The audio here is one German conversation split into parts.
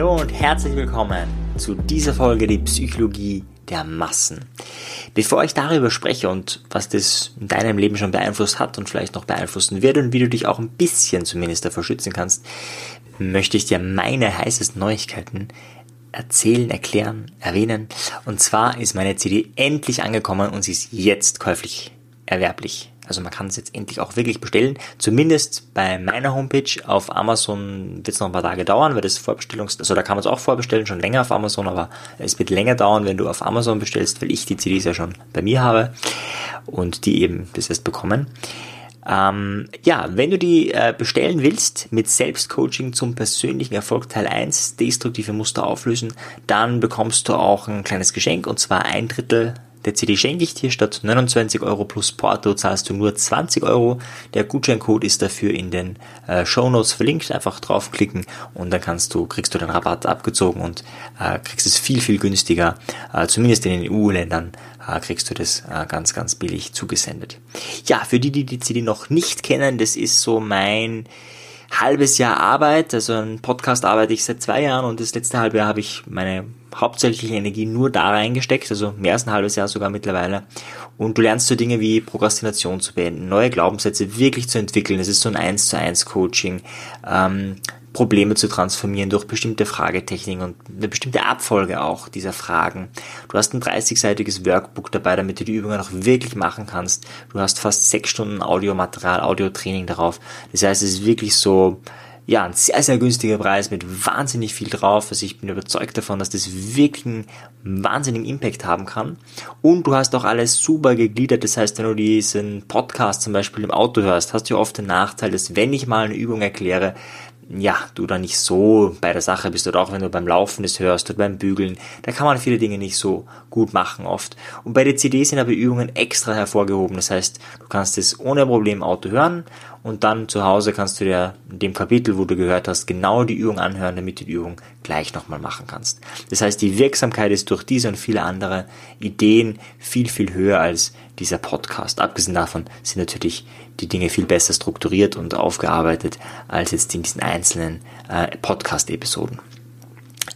Hallo und herzlich willkommen zu dieser Folge die Psychologie der Massen. Bevor ich darüber spreche und was das in deinem Leben schon beeinflusst hat und vielleicht noch beeinflussen wird und wie du dich auch ein bisschen zumindest davor schützen kannst, möchte ich dir meine heißesten Neuigkeiten erzählen, erklären, erwähnen. Und zwar ist meine CD endlich angekommen und sie ist jetzt käuflich erwerblich. Also man kann es jetzt endlich auch wirklich bestellen. Zumindest bei meiner Homepage auf Amazon wird es noch ein paar Tage dauern, weil das Vorbestellungs... Also da kann man es auch vorbestellen, schon länger auf Amazon, aber es wird länger dauern, wenn du auf Amazon bestellst, weil ich die CDs ja schon bei mir habe und die eben bis jetzt bekommen. Ähm, ja, wenn du die äh, bestellen willst mit Selbstcoaching zum persönlichen Erfolg Teil 1, destruktive Muster auflösen, dann bekommst du auch ein kleines Geschenk und zwar ein Drittel der CD schenke ich dir. Statt 29 Euro plus Porto zahlst du nur 20 Euro. Der Gutscheincode ist dafür in den äh, Show Notes verlinkt. Einfach draufklicken und dann kannst du, kriegst du den Rabatt abgezogen und äh, kriegst es viel, viel günstiger. Äh, zumindest in den EU-Ländern äh, kriegst du das äh, ganz, ganz billig zugesendet. Ja, für die, die die CD noch nicht kennen, das ist so mein halbes Jahr Arbeit. Also ein Podcast arbeite ich seit zwei Jahren und das letzte halbe Jahr habe ich meine hauptsächliche Energie nur da reingesteckt, also mehr als ein halbes Jahr sogar mittlerweile. Und du lernst so Dinge wie Prokrastination zu beenden, neue Glaubenssätze wirklich zu entwickeln. Es ist so ein 1 zu 1 Coaching, ähm, Probleme zu transformieren durch bestimmte Fragetechniken und eine bestimmte Abfolge auch dieser Fragen. Du hast ein 30-seitiges Workbook dabei, damit du die Übungen auch wirklich machen kannst. Du hast fast sechs Stunden Audiomaterial, Audiotraining darauf. Das heißt, es ist wirklich so, ja, ein sehr, sehr günstiger Preis mit wahnsinnig viel drauf. Also ich bin überzeugt davon, dass das wirklich einen wahnsinnigen Impact haben kann. Und du hast auch alles super gegliedert. Das heißt, wenn du diesen Podcast zum Beispiel im Auto hörst, hast du oft den Nachteil, dass wenn ich mal eine Übung erkläre, ja, du da nicht so bei der Sache bist oder auch wenn du beim Laufen das hörst oder beim Bügeln, da kann man viele Dinge nicht so gut machen oft. Und bei der CD sind aber Übungen extra hervorgehoben. Das heißt, du kannst es ohne Problem im Auto hören und dann zu Hause kannst du dir in dem Kapitel, wo du gehört hast, genau die Übung anhören, damit du die Übung gleich nochmal machen kannst. Das heißt, die Wirksamkeit ist durch diese und viele andere Ideen viel, viel höher als dieser Podcast. Abgesehen davon sind natürlich die Dinge viel besser strukturiert und aufgearbeitet als jetzt in diesen einzelnen äh, Podcast-Episoden.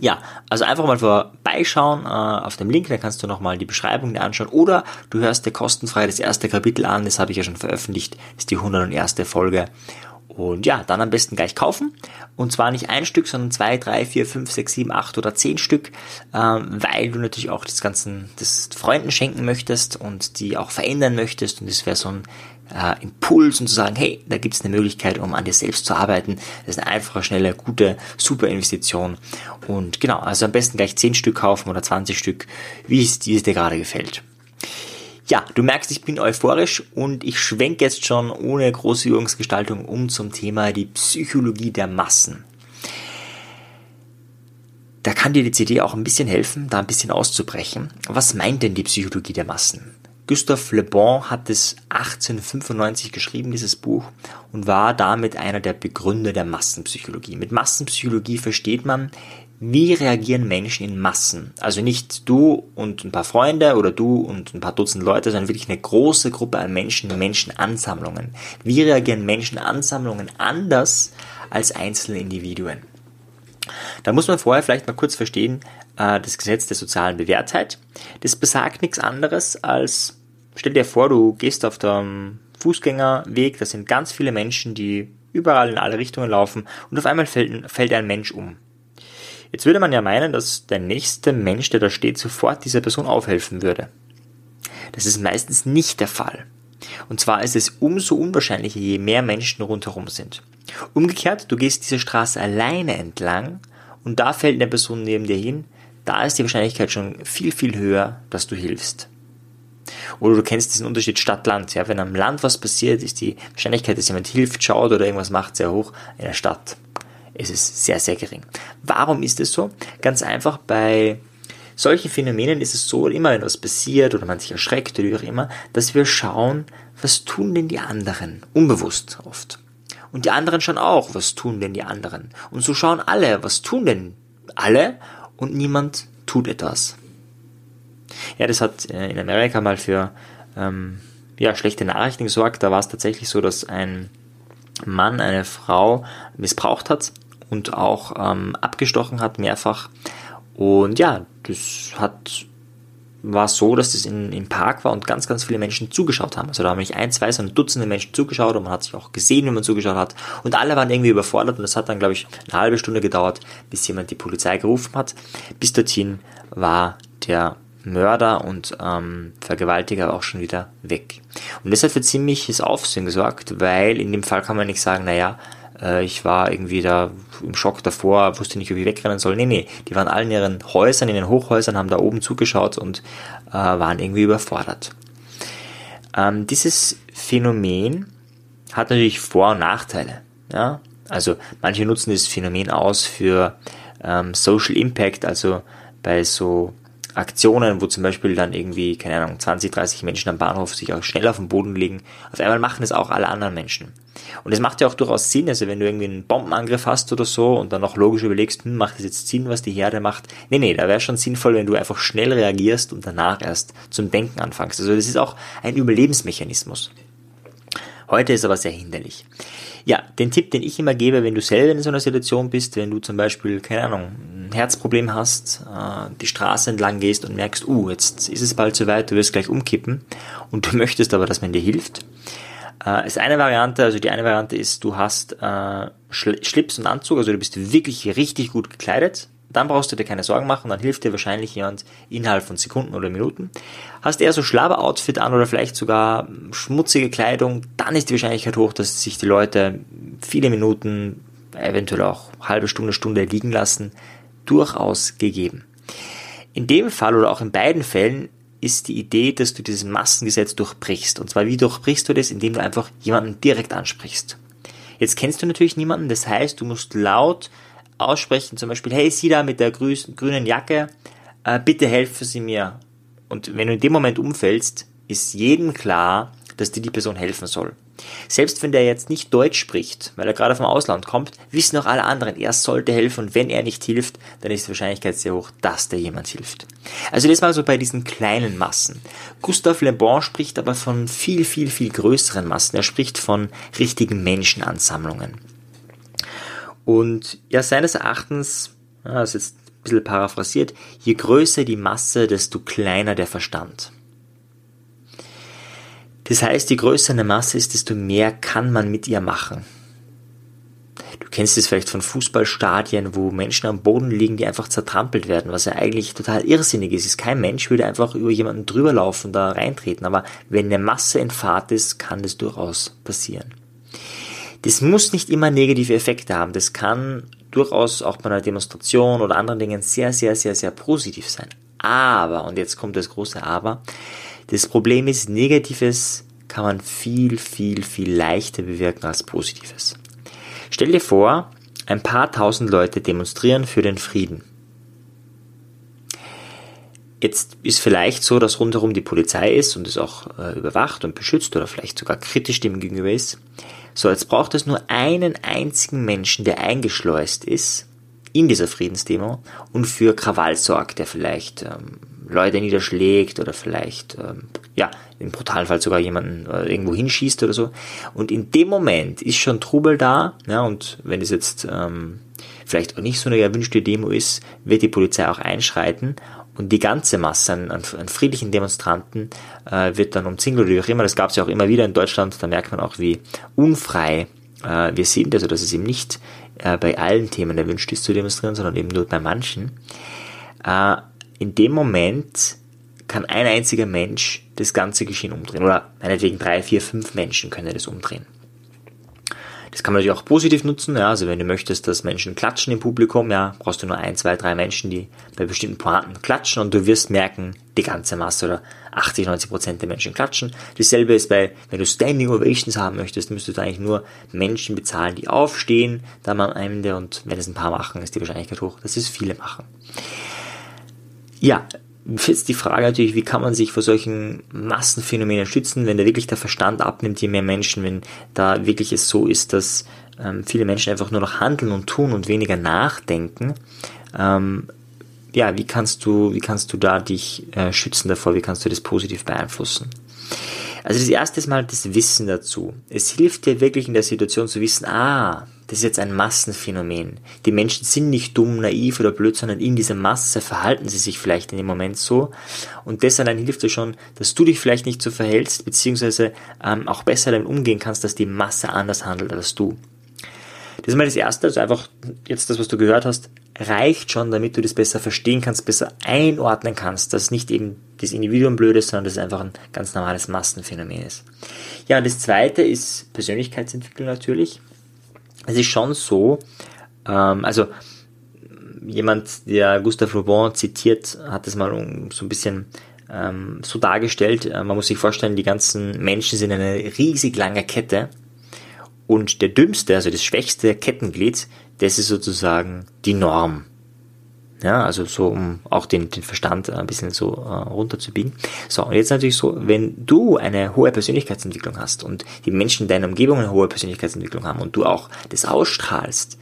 Ja, also einfach mal vorbeischauen äh, auf dem Link, da kannst du nochmal die Beschreibung dir anschauen oder du hörst dir kostenfrei das erste Kapitel an, das habe ich ja schon veröffentlicht, ist die 101. Folge. Und ja, dann am besten gleich kaufen. Und zwar nicht ein Stück, sondern zwei, drei, vier, fünf, sechs, sieben, acht oder zehn Stück, ähm, weil du natürlich auch das Ganze das Freunden schenken möchtest und die auch verändern möchtest. Und das wäre so ein äh, Impuls und zu sagen, hey, da gibt es eine Möglichkeit, um an dir selbst zu arbeiten. Das ist eine einfache, schnelle, gute, super Investition. Und genau, also am besten gleich 10 Stück kaufen oder 20 Stück, wie es dir gerade gefällt. Ja, du merkst, ich bin euphorisch und ich schwenke jetzt schon ohne große Übungsgestaltung um zum Thema die Psychologie der Massen. Da kann dir die CD auch ein bisschen helfen, da ein bisschen auszubrechen. Was meint denn die Psychologie der Massen? Gustave Le Bon hat es 1895 geschrieben, dieses Buch, und war damit einer der Begründer der Massenpsychologie. Mit Massenpsychologie versteht man, wie reagieren Menschen in Massen? Also nicht du und ein paar Freunde oder du und ein paar Dutzend Leute, sondern wirklich eine große Gruppe an Menschen, Menschenansammlungen. Wie reagieren Menschenansammlungen anders als einzelne Individuen? Da muss man vorher vielleicht mal kurz verstehen, äh, das Gesetz der sozialen Bewährtheit. Das besagt nichts anderes als, stell dir vor, du gehst auf dem Fußgängerweg, da sind ganz viele Menschen, die überall in alle Richtungen laufen und auf einmal fällt, fällt ein Mensch um. Jetzt würde man ja meinen, dass der nächste Mensch, der da steht, sofort dieser Person aufhelfen würde. Das ist meistens nicht der Fall. Und zwar ist es umso unwahrscheinlicher, je mehr Menschen rundherum sind. Umgekehrt, du gehst diese Straße alleine entlang und da fällt eine Person neben dir hin, da ist die Wahrscheinlichkeit schon viel, viel höher, dass du hilfst. Oder du kennst diesen Unterschied Stadt-Land. Ja? Wenn am Land was passiert, ist die Wahrscheinlichkeit, dass jemand hilft, schaut oder irgendwas macht, sehr hoch. In der Stadt ist es sehr, sehr gering. Warum ist es so? Ganz einfach, bei solchen Phänomenen ist es so, immer wenn was passiert oder man sich erschreckt oder wie auch immer, dass wir schauen, was tun denn die anderen? Unbewusst oft. Und die anderen schauen auch, was tun denn die anderen? Und so schauen alle, was tun denn alle? Und niemand tut etwas. Ja, das hat äh, in Amerika mal für ähm, ja, schlechte Nachrichten gesorgt. Da war es tatsächlich so, dass ein Mann eine Frau missbraucht hat und auch ähm, abgestochen hat mehrfach. Und ja, das hat war so, dass das im Park war und ganz, ganz viele Menschen zugeschaut haben. Also da haben nicht ein, zwei, sondern Dutzende Menschen zugeschaut und man hat sich auch gesehen, wie man zugeschaut hat. Und alle waren irgendwie überfordert und das hat dann, glaube ich, eine halbe Stunde gedauert, bis jemand die Polizei gerufen hat. Bis dorthin war der Mörder und ähm, Vergewaltiger auch schon wieder weg. Und das hat für ziemliches Aufsehen gesorgt, weil in dem Fall kann man nicht sagen, naja, äh, ich war irgendwie da im Schock davor, wusste nicht, ob ich wegrennen soll. Nee, nee, die waren alle in ihren Häusern, in den Hochhäusern, haben da oben zugeschaut und äh, waren irgendwie überfordert. Ähm, dieses Phänomen hat natürlich Vor- und Nachteile. Ja? Also manche nutzen das Phänomen aus für ähm, Social Impact, also bei so Aktionen, wo zum Beispiel dann irgendwie, keine Ahnung, 20, 30 Menschen am Bahnhof sich auch schnell auf dem Boden liegen. Auf einmal machen es auch alle anderen Menschen. Und es macht ja auch durchaus Sinn, also wenn du irgendwie einen Bombenangriff hast oder so und dann noch logisch überlegst, hm, macht das jetzt Sinn, was die Herde macht? Nee, nee, da wäre schon sinnvoll, wenn du einfach schnell reagierst und danach erst zum Denken anfängst. Also das ist auch ein Überlebensmechanismus. Heute ist aber sehr hinderlich. Ja, den Tipp, den ich immer gebe, wenn du selber in so einer Situation bist, wenn du zum Beispiel, keine Ahnung, ein Herzproblem hast, äh, die Straße entlang gehst und merkst, uh, jetzt ist es bald soweit, du wirst gleich umkippen und du möchtest aber, dass man dir hilft, äh, ist eine Variante, also die eine Variante ist, du hast äh, Schlips und Anzug, also du bist wirklich richtig gut gekleidet, dann brauchst du dir keine Sorgen machen, dann hilft dir wahrscheinlich jemand innerhalb von Sekunden oder Minuten. Hast eher so Schlabber-Outfit an oder vielleicht sogar schmutzige Kleidung, dann ist die Wahrscheinlichkeit hoch, dass sich die Leute viele Minuten, eventuell auch halbe Stunde, Stunde liegen lassen, durchaus gegeben. In dem Fall oder auch in beiden Fällen ist die Idee, dass du dieses Massengesetz durchbrichst. Und zwar wie durchbrichst du das, indem du einfach jemanden direkt ansprichst. Jetzt kennst du natürlich niemanden, das heißt, du musst laut aussprechen, zum Beispiel, hey, Sie da mit der grünen Jacke, äh, bitte helfen Sie mir. Und wenn du in dem Moment umfällst, ist jedem klar, dass dir die Person helfen soll. Selbst wenn der jetzt nicht Deutsch spricht, weil er gerade vom Ausland kommt, wissen auch alle anderen, er sollte helfen und wenn er nicht hilft, dann ist die Wahrscheinlichkeit sehr hoch, dass der jemand hilft. Also das mal so bei diesen kleinen Massen. Gustave Le Bon spricht aber von viel, viel, viel größeren Massen. Er spricht von richtigen Menschenansammlungen. Und ja, seines Erachtens, ja, das ist jetzt ein bisschen paraphrasiert, je größer die Masse, desto kleiner der Verstand. Das heißt, je größer eine Masse ist, desto mehr kann man mit ihr machen. Du kennst es vielleicht von Fußballstadien, wo Menschen am Boden liegen, die einfach zertrampelt werden, was ja eigentlich total irrsinnig ist. Kein Mensch würde einfach über jemanden drüber laufen, da reintreten. Aber wenn eine Masse in Fahrt ist, kann das durchaus passieren. Das muss nicht immer negative Effekte haben. Das kann durchaus auch bei einer Demonstration oder anderen Dingen sehr, sehr, sehr, sehr positiv sein. Aber, und jetzt kommt das große Aber, das Problem ist, Negatives kann man viel, viel, viel leichter bewirken als Positives. Stell dir vor, ein paar tausend Leute demonstrieren für den Frieden. Jetzt ist vielleicht so, dass rundherum die Polizei ist und es auch äh, überwacht und beschützt oder vielleicht sogar kritisch dem gegenüber ist. So, jetzt braucht es nur einen einzigen Menschen, der eingeschleust ist in dieser Friedensdemo und für Krawall sorgt, der vielleicht ähm, Leute niederschlägt oder vielleicht, ähm, ja, im brutalen Fall sogar jemanden äh, irgendwo hinschießt oder so. Und in dem Moment ist schon Trubel da, ja, und wenn es jetzt ähm, vielleicht auch nicht so eine erwünschte Demo ist, wird die Polizei auch einschreiten und die ganze Masse an, an, an friedlichen Demonstranten äh, wird dann umzingelt oder wie auch immer. Das gab es ja auch immer wieder in Deutschland. Da merkt man auch, wie unfrei äh, wir sind. Also dass es eben nicht äh, bei allen Themen erwünscht ist zu demonstrieren, sondern eben nur bei manchen. Äh, in dem Moment kann ein einziger Mensch das ganze Geschehen umdrehen. Oder meinetwegen drei, vier, fünf Menschen können das umdrehen. Das kann man natürlich auch positiv nutzen. Ja, also wenn du möchtest, dass Menschen klatschen im Publikum, ja, brauchst du nur ein, zwei, drei Menschen, die bei bestimmten Pointen klatschen und du wirst merken, die ganze Masse oder 80, 90 Prozent der Menschen klatschen. Dasselbe ist bei, wenn du Standing Ovations haben möchtest, müsstest du eigentlich nur Menschen bezahlen, die aufstehen, dann am Ende und wenn es ein paar machen, ist die Wahrscheinlichkeit hoch, dass es viele machen. Ja, jetzt die Frage natürlich, wie kann man sich vor solchen Massenphänomenen schützen, wenn da wirklich der Verstand abnimmt, je mehr Menschen, wenn da wirklich es so ist, dass ähm, viele Menschen einfach nur noch handeln und tun und weniger nachdenken. Ähm, ja, wie kannst du, wie kannst du da dich äh, schützen davor? Wie kannst du das positiv beeinflussen? Also das erste ist mal das Wissen dazu. Es hilft dir wirklich in der Situation zu wissen, ah, das ist jetzt ein Massenphänomen. Die Menschen sind nicht dumm, naiv oder blöd, sondern in dieser Masse verhalten sie sich vielleicht in dem Moment so. Und das allein hilft dir schon, dass du dich vielleicht nicht so verhältst, beziehungsweise ähm, auch besser damit umgehen kannst, dass die Masse anders handelt als du. Das ist mal das Erste, also einfach jetzt das, was du gehört hast, reicht schon, damit du das besser verstehen kannst, besser einordnen kannst, dass nicht eben das Individuum blöd ist, sondern dass es einfach ein ganz normales Massenphänomen ist. Ja, und das Zweite ist Persönlichkeitsentwicklung natürlich. Es ist schon so, ähm, also jemand, der Gustave Le zitiert, hat es mal so ein bisschen ähm, so dargestellt. Äh, man muss sich vorstellen, die ganzen Menschen sind eine riesig lange Kette und der dümmste, also das schwächste Kettenglied, das ist sozusagen die Norm. Ja, also so, um auch den, den Verstand ein bisschen so äh, runterzubiegen. So, und jetzt natürlich so, wenn du eine hohe Persönlichkeitsentwicklung hast und die Menschen in deiner Umgebung eine hohe Persönlichkeitsentwicklung haben und du auch das ausstrahlst,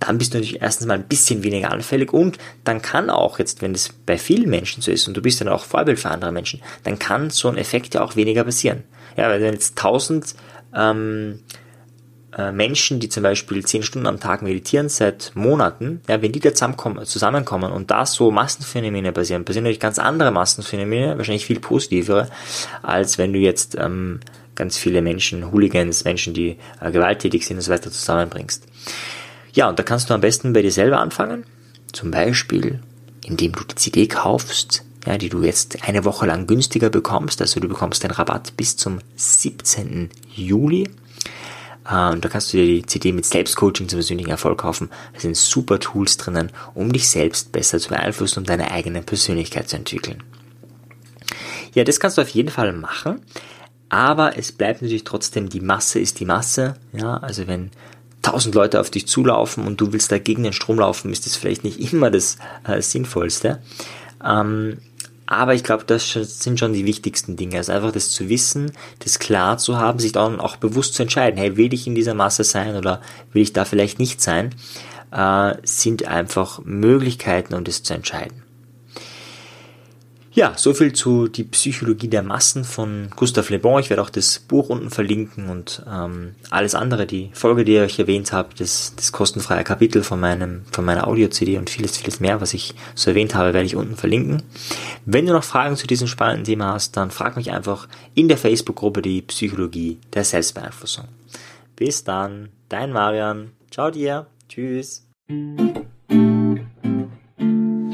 dann bist du natürlich erstens mal ein bisschen weniger anfällig und dann kann auch jetzt, wenn das bei vielen Menschen so ist und du bist dann auch Vorbild für andere Menschen, dann kann so ein Effekt ja auch weniger passieren. Ja, weil wenn jetzt tausend ähm, äh, Menschen, die zum Beispiel zehn Stunden am Tag meditieren seit Monaten, ja, wenn die da zusammenkommen, zusammenkommen und da so Massenphänomene passieren, passieren natürlich ganz andere Massenphänomene, wahrscheinlich viel positivere, als wenn du jetzt ähm, ganz viele Menschen, Hooligans, Menschen, die äh, gewalttätig sind und so weiter zusammenbringst. Ja, und da kannst du am besten bei dir selber anfangen, zum Beispiel, indem du die CD kaufst, ja, die du jetzt eine Woche lang günstiger bekommst, also du bekommst den Rabatt bis zum 17. Juli und da kannst du dir die CD mit Selbstcoaching zum persönlichen Erfolg kaufen. Da sind super Tools drinnen, um dich selbst besser zu beeinflussen und deine eigene Persönlichkeit zu entwickeln. Ja, das kannst du auf jeden Fall machen. Aber es bleibt natürlich trotzdem, die Masse ist die Masse. Ja, also wenn tausend Leute auf dich zulaufen und du willst da gegen den Strom laufen, ist das vielleicht nicht immer das äh, Sinnvollste. Ähm, aber ich glaube, das sind schon die wichtigsten Dinge. Also einfach das zu wissen, das klar zu haben, sich dann auch bewusst zu entscheiden, hey, will ich in dieser Masse sein oder will ich da vielleicht nicht sein, äh, sind einfach Möglichkeiten, um das zu entscheiden. Ja, so viel zu die Psychologie der Massen von Gustave Le Bon. Ich werde auch das Buch unten verlinken und ähm, alles andere, die Folge, die ich euch erwähnt habe, das, das kostenfreie Kapitel von meinem von meiner Audio-CD und vieles, vieles mehr, was ich so erwähnt habe, werde ich unten verlinken. Wenn du noch Fragen zu diesem spannenden Thema hast, dann frag mich einfach in der Facebook-Gruppe die Psychologie der Selbstbeeinflussung. Bis dann, dein Marian. Ciao dir. Tschüss.